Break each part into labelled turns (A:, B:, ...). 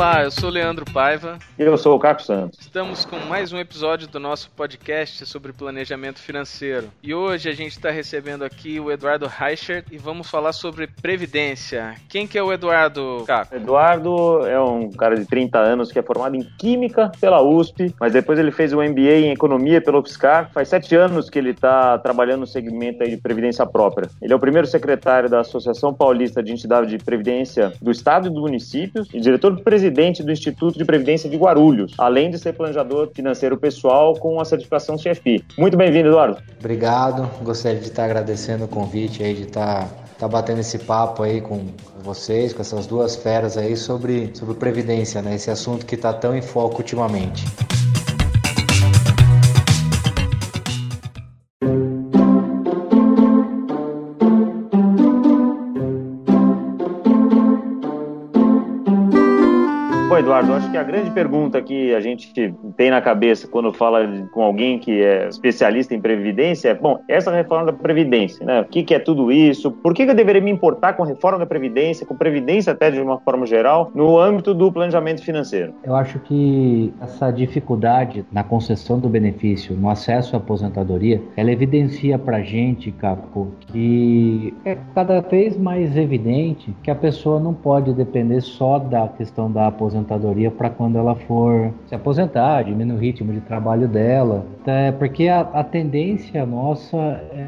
A: Olá, eu sou o Leandro Paiva.
B: E eu sou o Caco Santos.
A: Estamos com mais um episódio do nosso podcast sobre planejamento financeiro. E hoje a gente está recebendo aqui o Eduardo Reichert e vamos falar sobre previdência. Quem que é o Eduardo, Caco?
B: Eduardo é um cara de 30 anos que é formado em Química pela USP, mas depois ele fez o MBA em Economia pelo UFSCar. Faz sete anos que ele está trabalhando no segmento de previdência própria. Ele é o primeiro secretário da Associação Paulista de Entidade de Previdência do Estado e dos Municípios e diretor-presidente presidente do Instituto de Previdência de Guarulhos, além de ser planejador financeiro pessoal com a certificação CFI. Muito bem-vindo, Eduardo.
C: Obrigado. Gostaria de estar agradecendo o convite aí de estar tá batendo esse papo aí com vocês, com essas duas feras aí sobre, sobre previdência, né? Esse assunto que está tão em foco ultimamente.
B: Eduardo, acho que a grande pergunta que a gente tem na cabeça quando fala com alguém que é especialista em previdência é, bom, essa reforma da previdência, né? O que, que é tudo isso? Por que, que eu deveria me importar com reforma da previdência, com previdência até de uma forma geral, no âmbito do planejamento financeiro?
C: Eu acho que essa dificuldade na concessão do benefício, no acesso à aposentadoria, ela evidencia pra gente, Capo, que é cada vez mais evidente que a pessoa não pode depender só da questão da aposentadoria aposentadoria para quando ela for se aposentar, diminuir o ritmo de trabalho dela. É, porque a, a, tendência nossa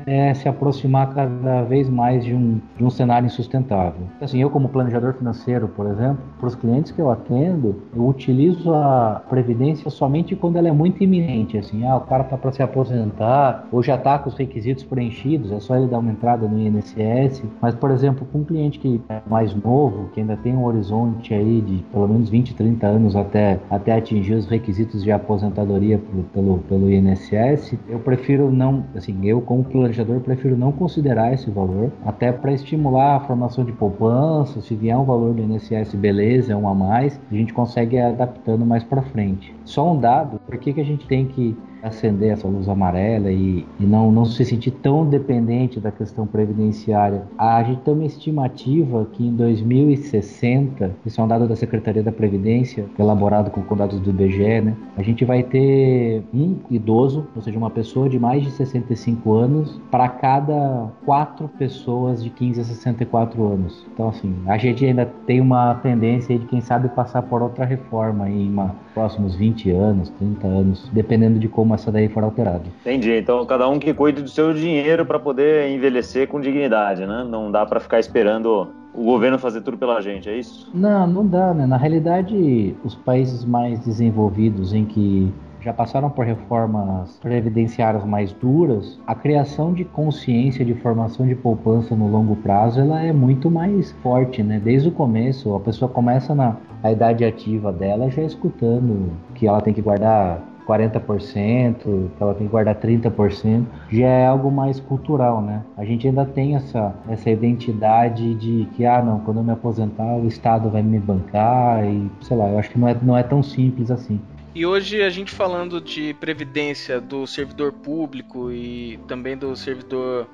C: é se aproximar cada vez mais de um, de um cenário insustentável. Assim, eu como planejador financeiro, por exemplo, para os clientes que eu atendo, eu utilizo a previdência somente quando ela é muito iminente. Assim, ah, o cara está para se aposentar ou já está com os requisitos preenchidos, é só ele dar uma entrada no INSS. Mas, por exemplo, com um cliente que é mais novo, que ainda tem um horizonte aí de pelo menos 20 20, 30 anos até, até atingir os requisitos de aposentadoria pelo, pelo INSS, eu prefiro não, assim, eu como planejador prefiro não considerar esse valor, até para estimular a formação de poupança, se vier um valor do INSS, beleza, é um a mais, a gente consegue adaptando mais para frente. Só um dado, por que, que a gente tem que acender essa luz amarela e, e não, não se sentir tão dependente da questão previdenciária. A gente tem uma estimativa que em 2060, isso é um dado da Secretaria da Previdência, elaborado com dados do IBGE, né? A gente vai ter um idoso, ou seja, uma pessoa de mais de 65 anos, para cada quatro pessoas de 15 a 64 anos. Então, assim, a gente ainda tem uma tendência de, quem sabe, passar por outra reforma em uma, próximos 20 anos, 30 anos, dependendo de como essa daí for alterada.
B: Entendi. Então, cada um que cuide do seu dinheiro para poder envelhecer com dignidade, né? Não dá para ficar esperando o governo fazer tudo pela gente, é isso?
C: Não, não dá, né? Na realidade, os países mais desenvolvidos em que já passaram por reformas previdenciárias mais duras, a criação de consciência de formação de poupança no longo prazo ela é muito mais forte, né? Desde o começo, a pessoa começa na a idade ativa dela já escutando que ela tem que guardar 40%, que ela tem que guardar 30%, já é algo mais cultural, né? A gente ainda tem essa, essa identidade de que, ah, não, quando eu me aposentar, o Estado vai me bancar e, sei lá, eu acho que não é, não é tão simples assim.
A: E hoje a gente falando de previdência do servidor público e também do servidor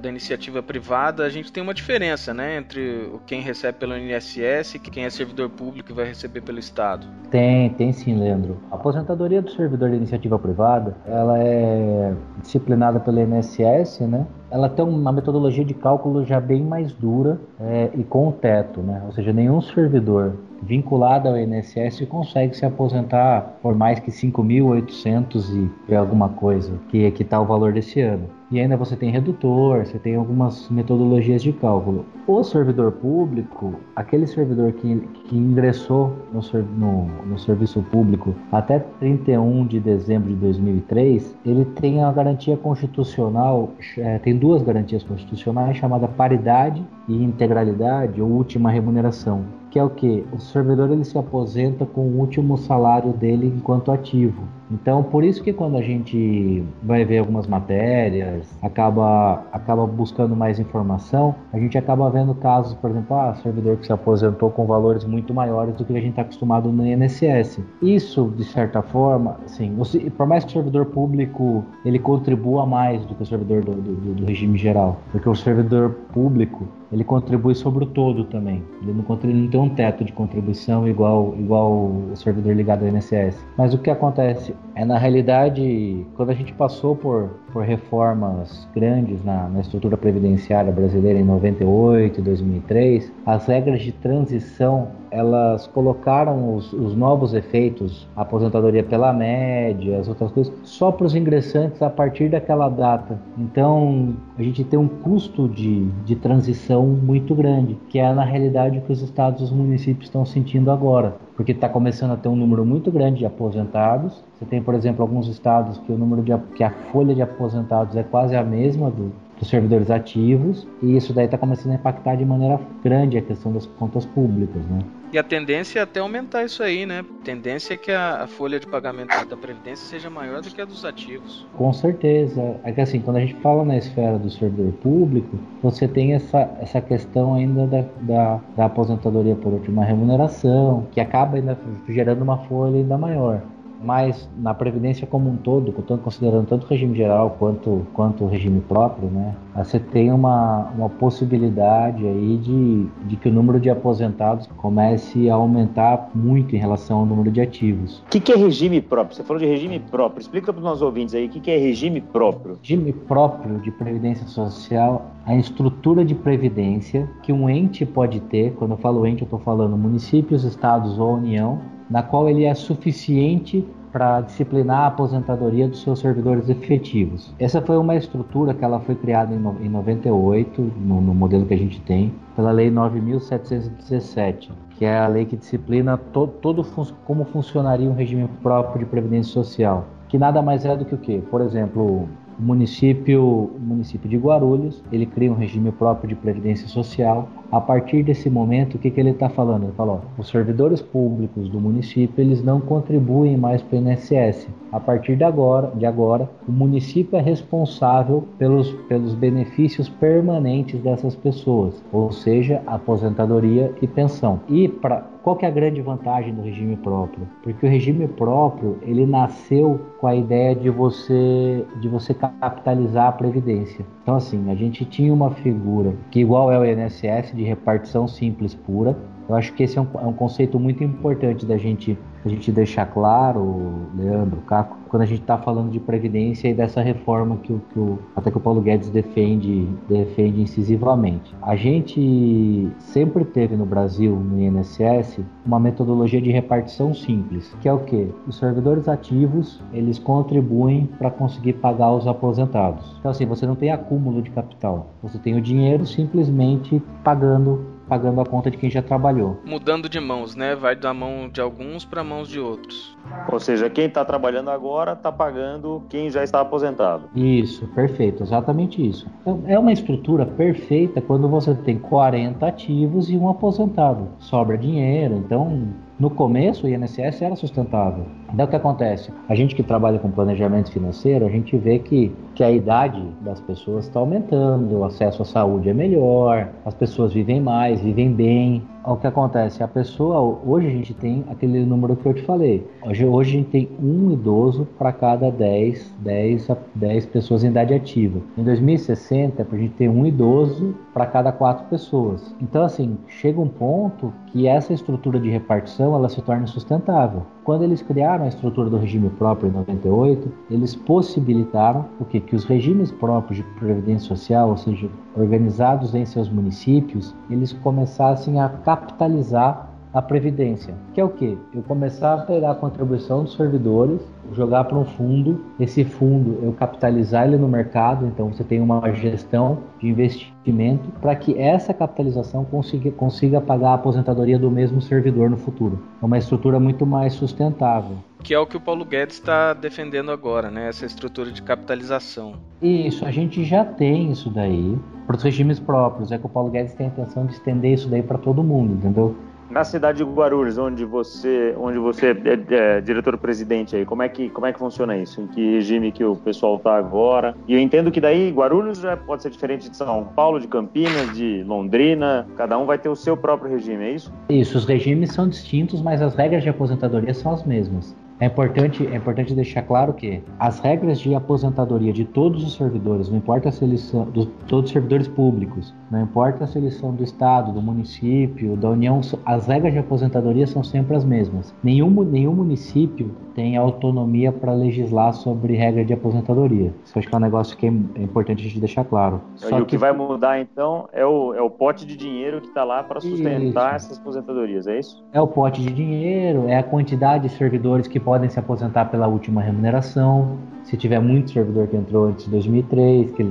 A: da iniciativa privada, a gente tem uma diferença, né, entre quem recebe pelo INSS e quem é servidor público e vai receber pelo Estado.
C: Tem, tem sim, Leandro. A aposentadoria do servidor da iniciativa privada, ela é disciplinada pelo INSS, né? Ela tem uma metodologia de cálculo já bem mais dura é, e com teto, né? Ou seja, nenhum servidor vinculado ao INSS consegue se aposentar por mais que 5.800 e alguma coisa, que é que está o valor desse ano e ainda você tem redutor, você tem algumas metodologias de cálculo. O servidor público, aquele servidor que, que ingressou no, no, no serviço público até 31 de dezembro de 2003, ele tem a garantia constitucional, é, tem duas garantias constitucionais chamada paridade e integralidade ou última remuneração que é o que o servidor ele se aposenta com o último salário dele enquanto ativo. Então, por isso que quando a gente vai ver algumas matérias, acaba, acaba buscando mais informação, a gente acaba vendo casos, por exemplo, ah, servidor que se aposentou com valores muito maiores do que a gente está acostumado no INSS. Isso, de certa forma, assim, por mais que o servidor público ele contribua mais do que o servidor do, do, do regime geral, porque o servidor público ele contribui sobre o todo também. Ele não, ele não tem um teto de contribuição igual, igual o servidor ligado ao INSS. Mas o que acontece é, na realidade, quando a gente passou por, por reformas grandes na, na estrutura previdenciária brasileira em 98 e 2003, as regras de transição elas colocaram os, os, novos efeitos, aposentadoria pela média, as outras coisas, só para os ingressantes a partir daquela data. Então, a gente tem um custo de, de transição muito grande, que é na realidade o que os estados e os municípios estão sentindo agora, porque está começando a ter um número muito grande de aposentados. Você tem, por exemplo, alguns estados que o número de que a folha de aposentados é quase a mesma do, dos servidores ativos, e isso daí está começando a impactar de maneira grande a questão das contas públicas, né?
A: E a tendência é até aumentar isso aí, né? A tendência é que a, folha de pagamento da Previdência seja maior do que a dos ativos.
C: Com certeza. É que assim, quando a gente fala na esfera do servidor público, você tem essa, essa questão ainda da, da, da aposentadoria por última remuneração, que acaba ainda gerando uma folha ainda maior mas na previdência como um todo, considerando tanto o regime geral quanto, quanto o regime próprio, né, você tem uma, uma possibilidade aí de, de que o número de aposentados comece a aumentar muito em relação ao número de ativos.
B: O que, que, é regime próprio? Você falou de regime próprio. Explica para os nossos ouvintes aí o que, que é regime próprio.
C: Regime próprio de previdência social a estrutura de previdência que um ente pode ter, quando eu falo ente, eu estou falando municípios, estados ou União, na qual ele é suficiente para disciplinar a aposentadoria dos seus servidores efetivos. Essa foi uma estrutura que ela foi criada em 98, no, no modelo que a gente tem, pela Lei 9.717, que é a lei que disciplina to, todo como funcionaria um regime próprio de previdência social, que nada mais é do que o quê? Por exemplo, o município, o município de Guarulhos, ele cria um regime próprio de previdência social. A partir desse momento, o que, que ele está falando? Ele falou: os servidores públicos do município eles não contribuem mais para o INSS. A partir de agora, de agora, o município é responsável pelos, pelos benefícios permanentes dessas pessoas, ou seja, aposentadoria e pensão. E para qual que é a grande vantagem do regime próprio? Porque o regime próprio ele nasceu com a ideia de você de você capitalizar a previdência. Então assim, a gente tinha uma figura que igual é o INSS de repartição simples pura. Eu acho que esse é um, é um conceito muito importante da gente a gente deixar claro, Leandro, Caco, quando a gente está falando de previdência e dessa reforma que, que o, até que o Paulo Guedes defende, defende incisivamente. A gente sempre teve no Brasil, no INSS, uma metodologia de repartição simples, que é o que? Os servidores ativos, eles contribuem para conseguir pagar os aposentados. Então assim, você não tem acúmulo de capital, você tem o dinheiro simplesmente pagando pagando a conta de quem já trabalhou.
A: Mudando de mãos, né? Vai da mão de alguns para mãos de outros.
B: Ou seja, quem está trabalhando agora está pagando quem já está aposentado.
C: Isso, perfeito, exatamente isso. Então, é uma estrutura perfeita quando você tem 40 ativos e um aposentado. Sobra dinheiro, então no começo, o INSS era sustentável. Então, o que acontece? A gente que trabalha com planejamento financeiro, a gente vê que, que a idade das pessoas está aumentando, o acesso à saúde é melhor, as pessoas vivem mais, vivem bem. O que acontece? A pessoa, hoje a gente tem aquele número que eu te falei. Hoje, hoje a gente tem um idoso para cada 10, 10, 10 pessoas em idade ativa. Em 2060, a gente tem um idoso para cada quatro pessoas. Então, assim, chega um ponto que essa estrutura de repartição ela se torna sustentável. Quando eles criaram a estrutura do regime próprio em 98, eles possibilitaram o que? Que os regimes próprios de previdência social, ou seja, organizados em seus municípios, eles começassem a capitalizar a previdência, que é o que? Eu começar a pegar a contribuição dos servidores, jogar para um fundo, esse fundo eu capitalizar ele no mercado, então você tem uma gestão de investimento para que essa capitalização consiga, consiga pagar a aposentadoria do mesmo servidor no futuro. É uma estrutura muito mais sustentável.
A: Que é o que o Paulo Guedes está defendendo agora, né? Essa estrutura de capitalização.
C: Isso, a gente já tem isso daí para os regimes próprios. É que o Paulo Guedes tem a intenção de estender isso daí para todo mundo, entendeu?
B: Na cidade de Guarulhos, onde você, onde você é, é diretor-presidente aí, como é, que, como é que funciona isso? Em que regime que o pessoal está agora? E eu entendo que daí Guarulhos já pode ser diferente de São Paulo, de Campinas, de Londrina, cada um vai ter o seu próprio regime, é isso?
C: Isso, os regimes são distintos, mas as regras de aposentadoria são as mesmas. É importante, é importante deixar claro que as regras de aposentadoria de todos os servidores, não importa se eles são dos, todos os servidores públicos, não importa se eles são do estado, do município, da União, as regras de aposentadoria são sempre as mesmas. Nenhum, nenhum município tem autonomia para legislar sobre regra de aposentadoria. Isso acho que é um negócio que é importante a gente deixar claro.
B: Só e que... o que vai mudar então é o, é o pote de dinheiro que está lá para sustentar isso. essas aposentadorias, é isso?
C: É o pote de dinheiro, é a quantidade de servidores que podem se aposentar pela última remuneração. Se tiver muito servidor que entrou antes de 2003, que,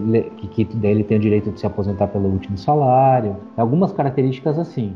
C: que, que daí ele tem o direito de se aposentar pelo último salário. Algumas características assim.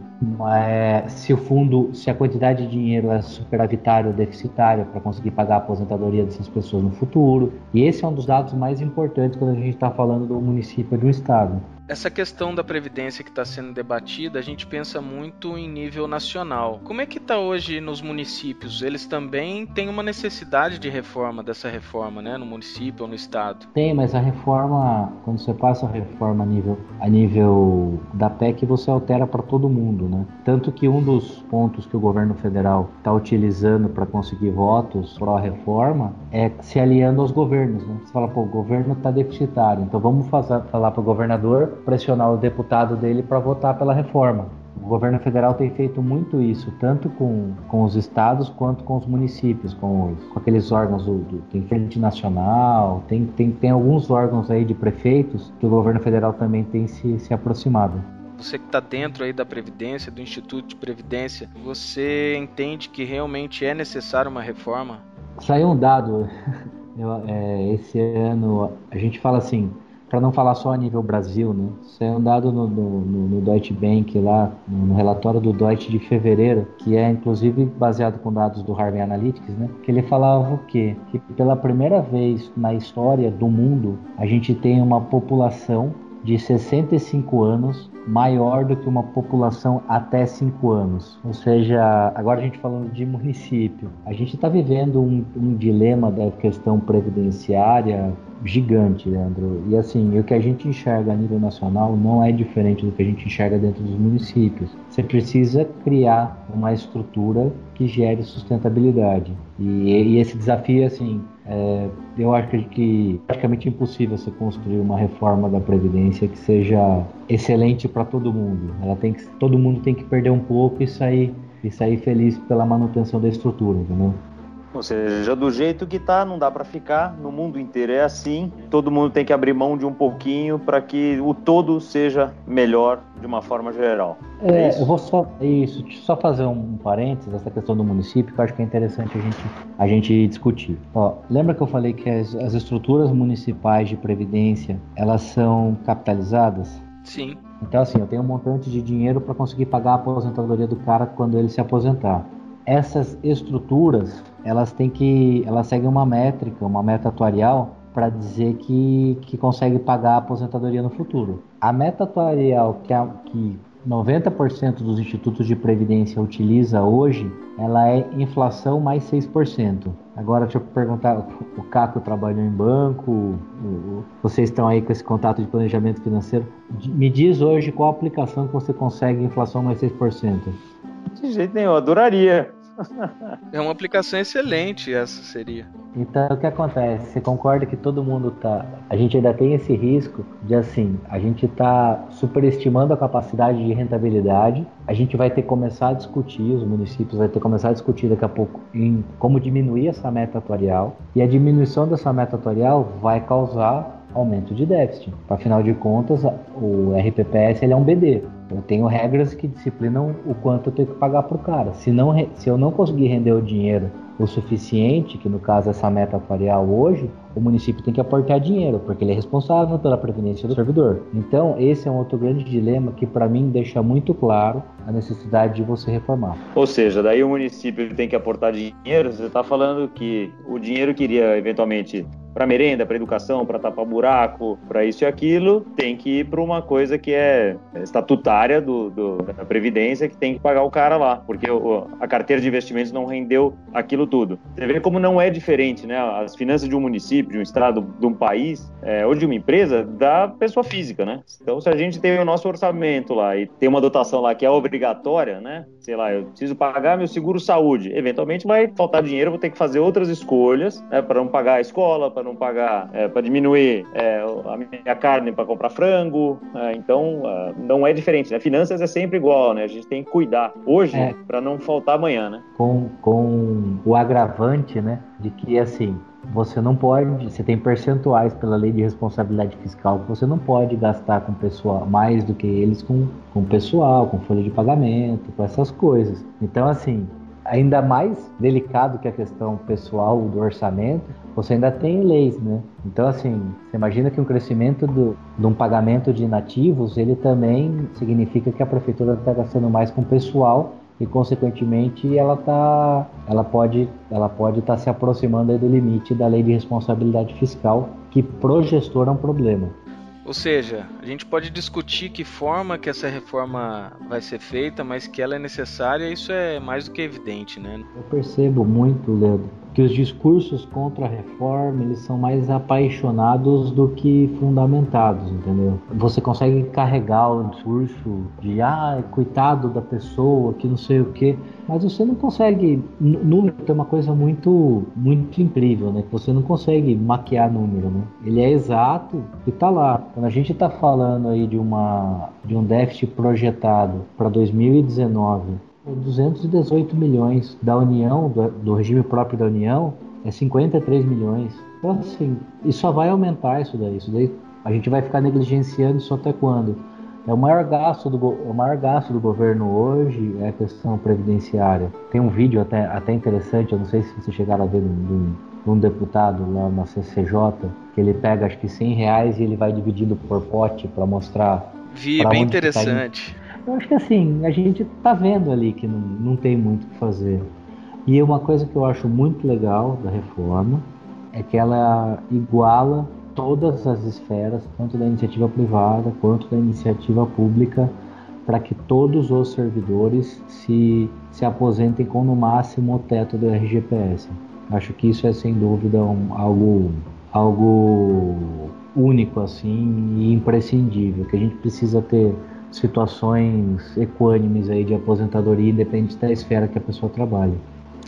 C: É, se o fundo, se a quantidade de dinheiro é superavitária ou deficitária para conseguir pagar a aposentadoria dessas pessoas no futuro. E esse é um dos dados mais importantes quando a gente está falando do município ou do estado.
A: Essa questão da previdência que está sendo debatida, a gente pensa muito em nível nacional. Como é que está hoje nos municípios? Eles também têm uma necessidade de reforma dessa reforma, né, no município ou no estado?
C: Tem, mas a reforma, quando você passa a reforma a nível, a nível da PEC, você altera para todo mundo, né? Tanto que um dos pontos que o governo federal está utilizando para conseguir votos pró-reforma é se aliando aos governos, né? Você fala, pô, o governo está deficitário, então vamos fazer, falar para o governador pressionar o deputado dele para votar pela reforma. O governo federal tem feito muito isso, tanto com, com os estados quanto com os municípios, com, os, com aqueles órgãos do, do, tem Frente Nacional, tem, tem, tem alguns órgãos aí de prefeitos que o governo federal também tem se, se aproximado.
A: Você que está dentro aí da Previdência, do Instituto de Previdência, você entende que realmente é necessária uma reforma?
C: Saiu um dado, eu, é, esse ano, a gente fala assim, para não falar só a nível Brasil, né? Isso é um dado no, no, no, Deutsche Bank lá, no relatório do Deutsche de fevereiro, que é inclusive baseado com dados do Harvey Analytics, né? Que ele falava o quê? Que pela primeira vez na história do mundo, a gente tem uma população de 65 anos maior do que uma população até 5 anos. Ou seja, agora a gente falando de município, a gente está vivendo um, um, dilema da questão previdenciária gigante, Leandro. E assim, o que a gente enxerga a nível nacional não é diferente do que a gente enxerga dentro dos municípios. Você precisa criar uma estrutura que gere sustentabilidade. E, e esse desafio, assim, é, eu acho que, é praticamente impossível você construir uma reforma da previdência que seja excelente para todo mundo. Ela tem que, todo mundo tem que perder um pouco e sair e sair feliz pela manutenção da estrutura, entendeu?
B: Ou seja, do jeito que tá, não dá para ficar. No mundo inteiro é assim. Todo mundo tem que abrir mão de um pouquinho para que o todo seja melhor de uma forma geral.
C: É, é eu vou só isso, só fazer um parênteses essa questão do município que eu acho que é interessante a gente a gente discutir. Ó, lembra que eu falei que as, as estruturas municipais de previdência elas são capitalizadas?
A: Sim.
C: Então assim, eu tenho um montante de dinheiro para conseguir pagar a aposentadoria do cara quando ele se aposentar essas estruturas elas têm que elas seguem uma métrica, uma meta atuarial para dizer que, que consegue pagar a aposentadoria no futuro. A meta atuarial que, a, que 90% dos institutos de previdência utiliza hoje, ela é inflação mais 6%. Agora deixa eu perguntar, o Caco trabalhou em banco, vocês estão aí com esse contato de planejamento financeiro. Me diz hoje qual aplicação que você consegue inflação mais 6%.
B: De jeito nenhum, eu adoraria.
A: É uma aplicação excelente, essa seria.
C: Então, o que acontece? Você concorda que todo mundo tá. A gente ainda tem esse risco de, assim, a gente tá superestimando a capacidade de rentabilidade. A gente vai ter que começar a discutir, os municípios vai ter que começar a discutir daqui a pouco em como diminuir essa meta atuarial. E a diminuição dessa meta atuarial vai causar aumento de déficit. Afinal de contas, o RPPS ele é um BD. Eu tenho regras que disciplinam o quanto eu tenho que pagar para o cara. Se, não, se eu não conseguir render o dinheiro o suficiente, que no caso essa meta atuarial hoje, o município tem que aportar dinheiro, porque ele é responsável pela previdência do servidor. Então, esse é um outro grande dilema que para mim deixa muito claro a necessidade de você reformar.
B: Ou seja, daí o município tem que aportar dinheiro, você está falando que o dinheiro que iria eventualmente para merenda, para educação, para tapar buraco, para isso e aquilo, tem que ir para uma coisa que é estatutária do, do, da Previdência, que tem que pagar o cara lá, porque o, a carteira de investimentos não rendeu aquilo tudo. Você vê como não é diferente, né? As finanças de um município, de um estado, de um país, é, ou de uma empresa, da pessoa física, né? Então, se a gente tem o nosso orçamento lá e tem uma dotação lá que é obrigatória, né? Sei lá, eu preciso pagar meu seguro saúde. Eventualmente vai faltar dinheiro, vou ter que fazer outras escolhas né, para não pagar a escola, para não pagar, é, para diminuir é, a minha carne para comprar frango. É, então, é, não é diferente. Né? Finanças é sempre igual, né? A gente tem que cuidar hoje é. para não faltar amanhã, né?
C: Com, com o agravante, né, de que assim você não pode, você tem percentuais pela lei de responsabilidade fiscal que você não pode gastar com pessoal mais do que eles com, com pessoal, com folha de pagamento, com essas coisas. Então, assim, ainda mais delicado que a questão pessoal do orçamento, você ainda tem leis, né? Então, assim, você imagina que um crescimento do, de um pagamento de inativos, ele também significa que a prefeitura está gastando mais com pessoal e consequentemente ela tá ela pode ela pode estar tá se aproximando do limite da lei de responsabilidade fiscal que pro gestor é um problema
A: ou seja, a gente pode discutir que forma que essa reforma vai ser feita, mas que ela é necessária, isso é mais do que evidente, né?
C: Eu percebo muito, Leandro, que os discursos contra a reforma eles são mais apaixonados do que fundamentados, entendeu? Você consegue carregar o discurso de ah, coitado da pessoa, que não sei o que, mas você não consegue número é uma coisa muito muito incrível, né? Você não consegue maquiar número, né? Ele é exato e tá lá. Quando a gente está falando aí de uma de um déficit projetado para 2019 218 milhões da União, do, do, regime próprio da União, é 53 milhões. Então, assim, e só vai aumentar isso daí. Isso daí a gente vai ficar negligenciando isso até quando? É o maior gasto do, o maior gasto do governo hoje é a questão previdenciária. Tem um vídeo até, até interessante, eu não sei se você chegaram a ver de um deputado lá na CCJ, que ele pega acho que 100 reais e ele vai dividindo por pote para mostrar.
A: Vi, bem tá interessante.
C: Eu acho que assim, a gente tá vendo ali que não, não tem muito o que fazer. E uma coisa que eu acho muito legal da reforma é que ela iguala todas as esferas, tanto da iniciativa privada quanto da iniciativa pública, para que todos os servidores se, se aposentem com no máximo o teto do RGPS. Acho que isso é sem dúvida um, algo, algo único assim e imprescindível, que a gente precisa ter situações equânimes aí de aposentadoria, independente da esfera que a pessoa trabalha.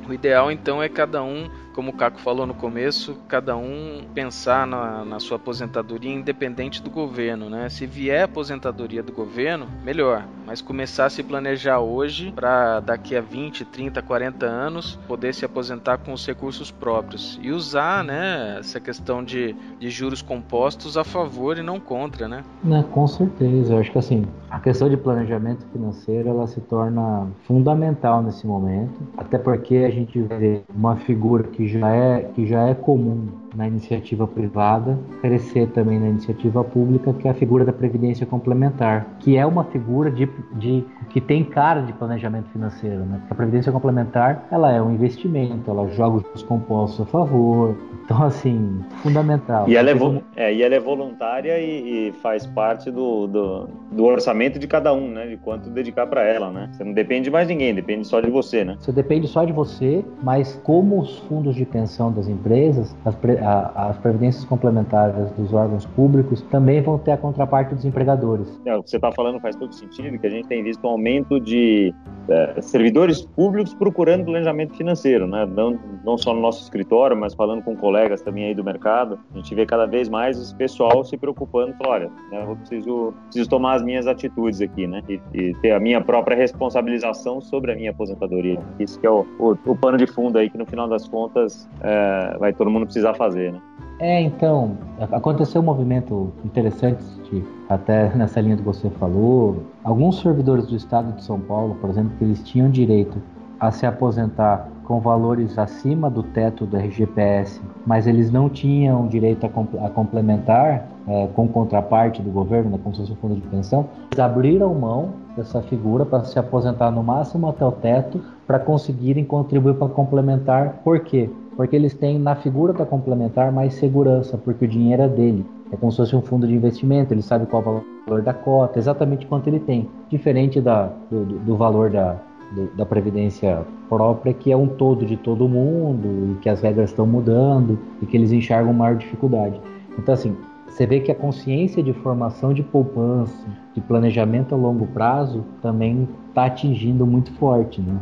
A: O ideal então é cada um como o Caco falou no começo, cada um pensar na, na, sua aposentadoria independente do governo, né? Se vier aposentadoria do governo, melhor, mas começar a se planejar hoje para daqui a 20, 30, 40 anos poder se aposentar com os recursos próprios e usar, né, essa questão de, de juros compostos a favor e não contra, né?
C: Não, com certeza, eu acho que assim, a questão de planejamento financeiro ela se torna fundamental nesse momento, até porque a gente vê uma figura que já é, que já é comum na iniciativa privada, crescer também na iniciativa pública, que é a figura da previdência complementar, que é uma figura de, de que tem cara de planejamento financeiro, né? A previdência complementar, ela é um investimento, ela joga os compostos a favor, então, assim, fundamental.
B: E ela é, é, e ela é voluntária e, e faz parte do, do, do, orçamento de cada um, né? De quanto dedicar para ela, né? Você não depende de mais ninguém, depende só de você, né?
C: Você depende só de você, mas como os fundos de pensão das empresas, as, pre, as previdências complementares dos órgãos públicos também vão ter a contraparte dos empregadores.
B: É, o que você está falando faz todo sentido, que a gente tem visto um aumento de é, servidores públicos procurando planejamento financeiro, né? Não, não só no nosso escritório, mas falando com colegas colegas também aí do mercado, a gente vê cada vez mais esse pessoal se preocupando, falando, olha, né, eu preciso, preciso tomar as minhas atitudes aqui, né, e, e, ter a minha própria responsabilização sobre a minha aposentadoria. Isso que é o, o, o pano de fundo aí que no final das contas é, vai todo mundo precisar fazer, né.
C: É, então, aconteceu um movimento interessante, até nessa linha que você falou. Alguns servidores do estado de São Paulo, por exemplo, que eles tinham direito a se aposentar com valores acima do teto do RGPS, mas eles não tinham direito a, a complementar é, com contraparte do governo, né, como se fosse um fundo de pensão, eles abriram mão dessa figura para se aposentar no máximo até o teto para conseguirem contribuir para complementar. Por quê? porque eles têm na figura da complementar mais segurança, porque o dinheiro é dele. É como se fosse um fundo de investimento, ele sabe qual é o valor da cota, exatamente quanto ele tem. Diferente da, do, do valor da, da previdência própria, que é um todo de todo mundo, e que as regras estão mudando, e que eles enxergam maior dificuldade. Então, assim, você vê que a consciência de formação de poupança, de planejamento a longo prazo, também está atingindo muito forte. Né?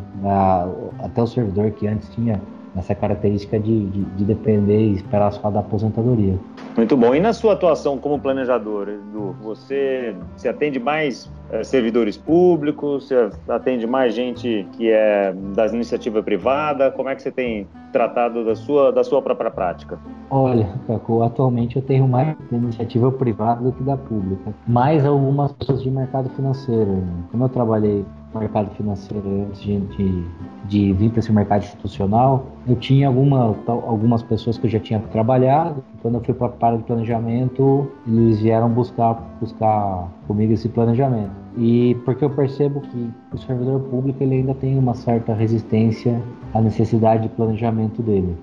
C: até o servidor que antes tinha essa característica de, de, de, depender e esperar só da aposentadoria.
B: Muito bom. E na sua atuação como planejador, Edu, você se atende mais é, servidores públicos, você atende mais gente que é das iniciativa privada? Como é que você tem tratado da sua, da sua própria prática?
C: Olha, Caco, atualmente eu tenho mais da iniciativa privada do que da pública. Mais algumas pessoas de mercado financeiro. Como eu trabalhei mercado financeiro antes de, de, de vir para esse mercado institucional, eu tinha alguma, algumas pessoas que eu já tinha trabalhado. Quando eu fui para a área de planejamento, eles vieram buscar, buscar comigo esse planejamento. E porque eu percebo que o servidor público ele ainda tem uma certa resistência à necessidade de planejamento dele.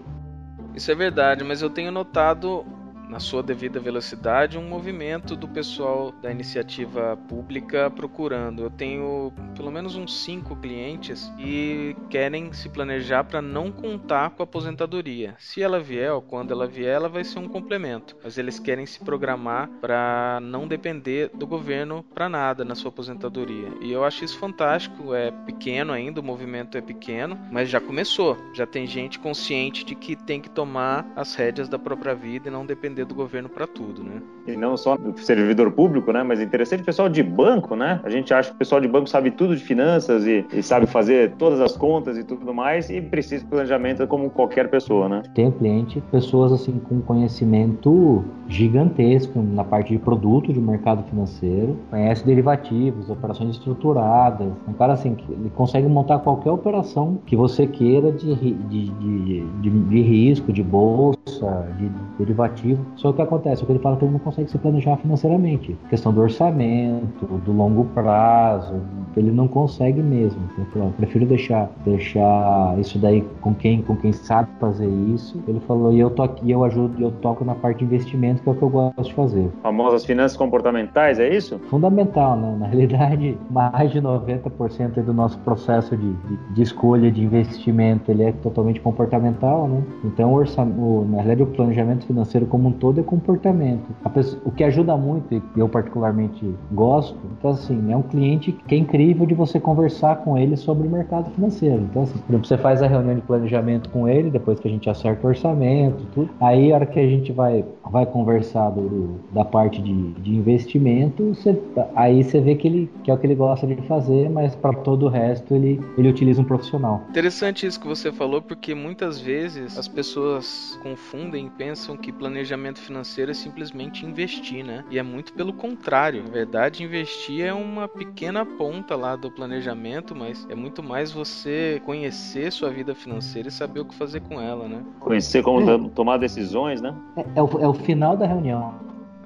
A: Isso é verdade, mas eu tenho notado na sua devida velocidade, um movimento do pessoal da iniciativa pública procurando. Eu tenho pelo menos uns cinco clientes que querem se planejar para não contar com a aposentadoria. Se ela vier ou quando ela vier, ela vai ser um complemento, mas eles querem se programar para não depender do governo para nada na sua aposentadoria. E eu acho isso fantástico. É pequeno ainda, o movimento é pequeno, mas já começou. Já tem gente consciente de que tem que tomar as rédeas da própria vida e não depender depender do governo para tudo, né?
B: E não só do servidor público, né? Mas é interessante o pessoal de banco, né? A gente acha que o pessoal de banco sabe tudo de finanças e, e sabe fazer todas as contas e tudo mais e precisa de planejamento como qualquer pessoa, né?
C: Tem cliente, pessoas assim com conhecimento gigantesco na parte de produto de mercado financeiro, conhece derivativos, operações estruturadas. Um cara assim, ele consegue montar qualquer operação que você queira de, de, de, de, de risco, de bolsa, de derivativo. Só que o que acontece? O que ele fala que ele não consegue se planejar financeiramente. questão do orçamento, do longo prazo, ele não consegue mesmo. Ele falou, eu prefiro deixar, deixar isso daí com quem, com quem sabe fazer isso. Ele falou, e eu tô aqui, eu ajudo, eu toco na parte de investimento, que é o que eu gosto de fazer.
B: Famosas finanças comportamentais, é isso?
C: Fundamental, né? Na realidade, mais de 90% do nosso processo de, de, de, escolha de investimento, ele é totalmente comportamental, né? Então, o orçamento, na realidade, o planejamento financeiro como um todo é comportamento. Pessoa, o que ajuda muito, e eu particularmente gosto, então assim, é um cliente que é incrível de você conversar com ele sobre o mercado financeiro. Então assim, por exemplo, você faz a reunião de planejamento com ele, depois que a gente acerta o orçamento, tudo. Aí a hora que a gente vai, vai conversar do, da parte de, de investimento, você, aí você vê que, ele, que é o que ele gosta de fazer, mas para todo o resto ele, ele utiliza um profissional.
A: Interessante isso que você falou, porque muitas vezes as pessoas confundem e pensam que planejamento financeiro é simplesmente investir, né? E é muito pelo contrário. Na verdade, investir é uma pequena ponta lá do planejamento, mas é muito mais você conhecer sua vida financeira e saber o que fazer com ela, né?
B: Conhecer como é. tomar decisões, né?
C: É, é, o, é o final da reunião.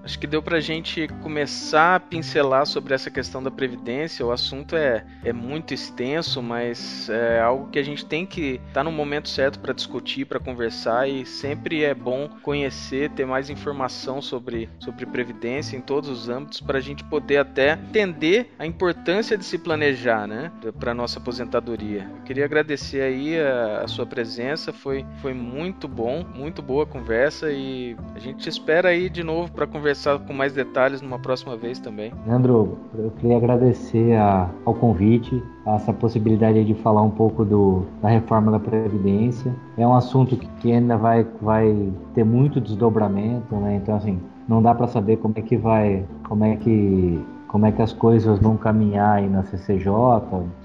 A: Acho que deu para a gente começar a pincelar sobre essa questão da previdência. O assunto é, é muito extenso, mas é algo que a gente tem que estar tá no momento certo para discutir, para conversar e sempre é bom conhecer, ter mais informação sobre, sobre previdência em todos os âmbitos para a gente poder até entender a importância de se planejar, né, para nossa aposentadoria. Eu queria agradecer aí a, a sua presença, foi, foi muito bom, muito boa a conversa e a gente espera aí de novo para conversar conversar com mais detalhes numa próxima vez também.
C: Leandro, eu queria agradecer a, ao convite, a essa possibilidade de falar um pouco do, da reforma da Previdência. É um assunto que, ainda vai, vai ter muito desdobramento, né? Então, assim, não dá para saber como é que vai, como é que, como é que as coisas vão caminhar aí na CCJ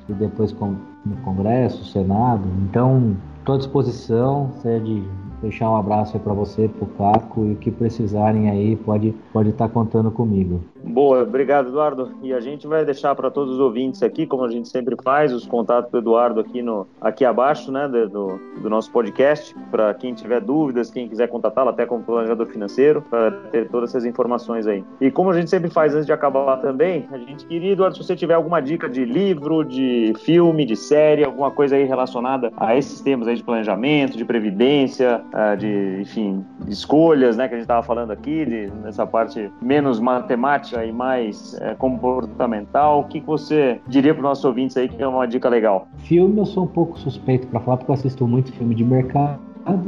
C: e depois com, no Congresso, Senado. Então, estou à disposição, se é de deixar um abraço aí para você, pro Caco e o que precisarem aí pode pode estar tá contando comigo.
B: Boa, obrigado Eduardo. E a gente vai deixar para todos os ouvintes aqui, como a gente sempre faz, os contatos do Eduardo aqui no aqui abaixo, né, do, do nosso podcast, para quem tiver dúvidas, quem quiser contatá-lo até como planejador financeiro, para ter todas essas informações aí. E como a gente sempre faz antes de acabar também, a gente queria, Eduardo, se você tiver alguma dica de livro, de filme, de série, alguma coisa aí relacionada a esses temas aí de planejamento, de previdência, ah, de, enfim, de escolhas, né, que a gente estava falando aqui, de, nessa parte menos matemática e mais é, comportamental, o que você diria para os nossos ouvintes aí que é uma dica legal?
C: Filme eu sou um pouco suspeito para falar porque eu assisto muito filme de mercado,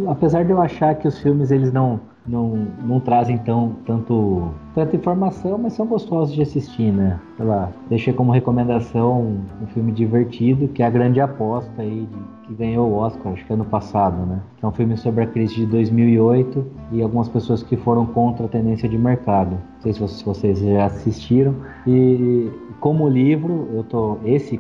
C: apesar de eu achar que os filmes eles não não, não trazem tão, tanto, tanta informação, mas são gostosos de assistir, né? Sei lá, deixei como recomendação um filme divertido, que é A Grande Aposta aí, que ganhou o Oscar, acho que ano passado, né? Que é um filme sobre a crise de 2008 e algumas pessoas que foram contra a tendência de mercado. Não sei se vocês já assistiram. E como livro, eu tô esse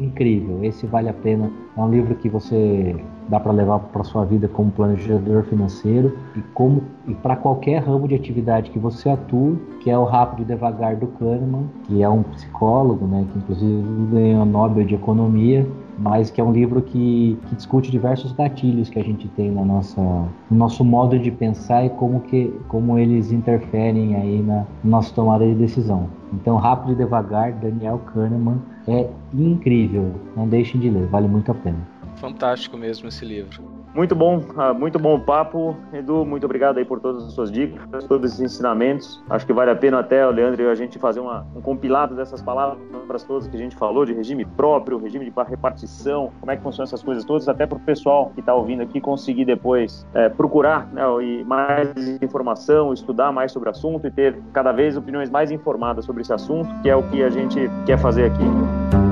C: incrível, esse vale a pena. É um livro que você dá para levar para sua vida como planejador financeiro e como e para qualquer ramo de atividade que você atue, que é o Rápido e Devagar do Kahneman, que é um psicólogo, né, que inclusive ganhou o Nobel de Economia, mas que é um livro que, que, discute diversos gatilhos que a gente tem na nossa, no nosso modo de pensar e como, que, como eles interferem aí na nossa tomada de decisão. Então, Rápido e Devagar, Daniel Kahneman, é incrível. Não deixem de ler, vale muito a pena.
A: Fantástico mesmo esse livro.
B: Muito bom, ah, muito bom papo. Edu, muito obrigado aí por todas as suas dicas, todos esses ensinamentos. Acho que vale a pena até, Leandro a gente fazer uma, um compilado dessas palavras todas que a gente falou, de regime próprio, regime de repartição, como é que funcionam essas coisas todas, até para o pessoal que está ouvindo aqui conseguir depois é, procurar né, e mais informação, estudar mais sobre o assunto e ter cada vez opiniões mais informadas sobre esse assunto, que é o que a gente quer fazer aqui.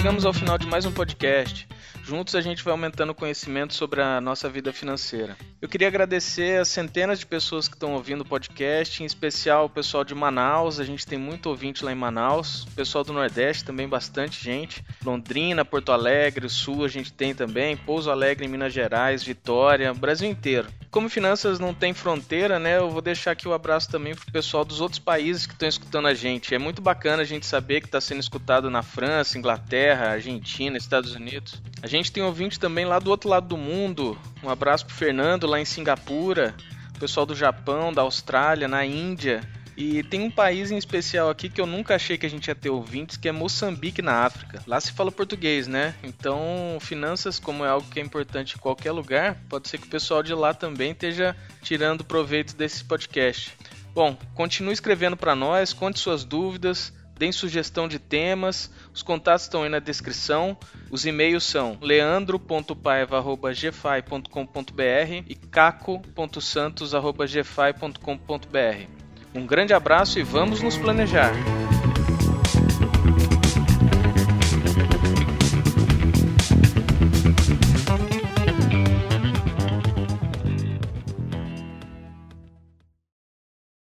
A: Chegamos ao final de mais um podcast. Juntos a gente vai aumentando o conhecimento sobre a nossa vida financeira. Eu queria agradecer as centenas de pessoas que estão ouvindo o podcast, em especial o pessoal de Manaus, a gente tem muito ouvinte lá em Manaus, o pessoal do Nordeste também, bastante gente, Londrina, Porto Alegre, Sul a gente tem também, Pouso Alegre Minas Gerais, Vitória, Brasil inteiro. Como finanças não tem fronteira, né, eu vou deixar aqui o um abraço também pro pessoal dos outros países que estão escutando a gente. É muito bacana a gente saber que está sendo escutado na França, Inglaterra, Argentina, Estados Unidos. A gente tem ouvinte também lá do outro lado do mundo. Um abraço pro Fernando lá em Singapura, pessoal do Japão, da Austrália, na Índia. E tem um país em especial aqui que eu nunca achei que a gente ia ter ouvintes, que é Moçambique, na África. Lá se fala português, né? Então, finanças, como é algo que é importante em qualquer lugar, pode ser que o pessoal de lá também esteja tirando proveito desse podcast. Bom, continue escrevendo para nós, conte suas dúvidas, deem sugestão de temas, os contatos estão aí na descrição. Os e-mails são leandro.paiva.gfai.com.br e caco.santos.gfai.com.br. Um grande abraço e vamos nos planejar!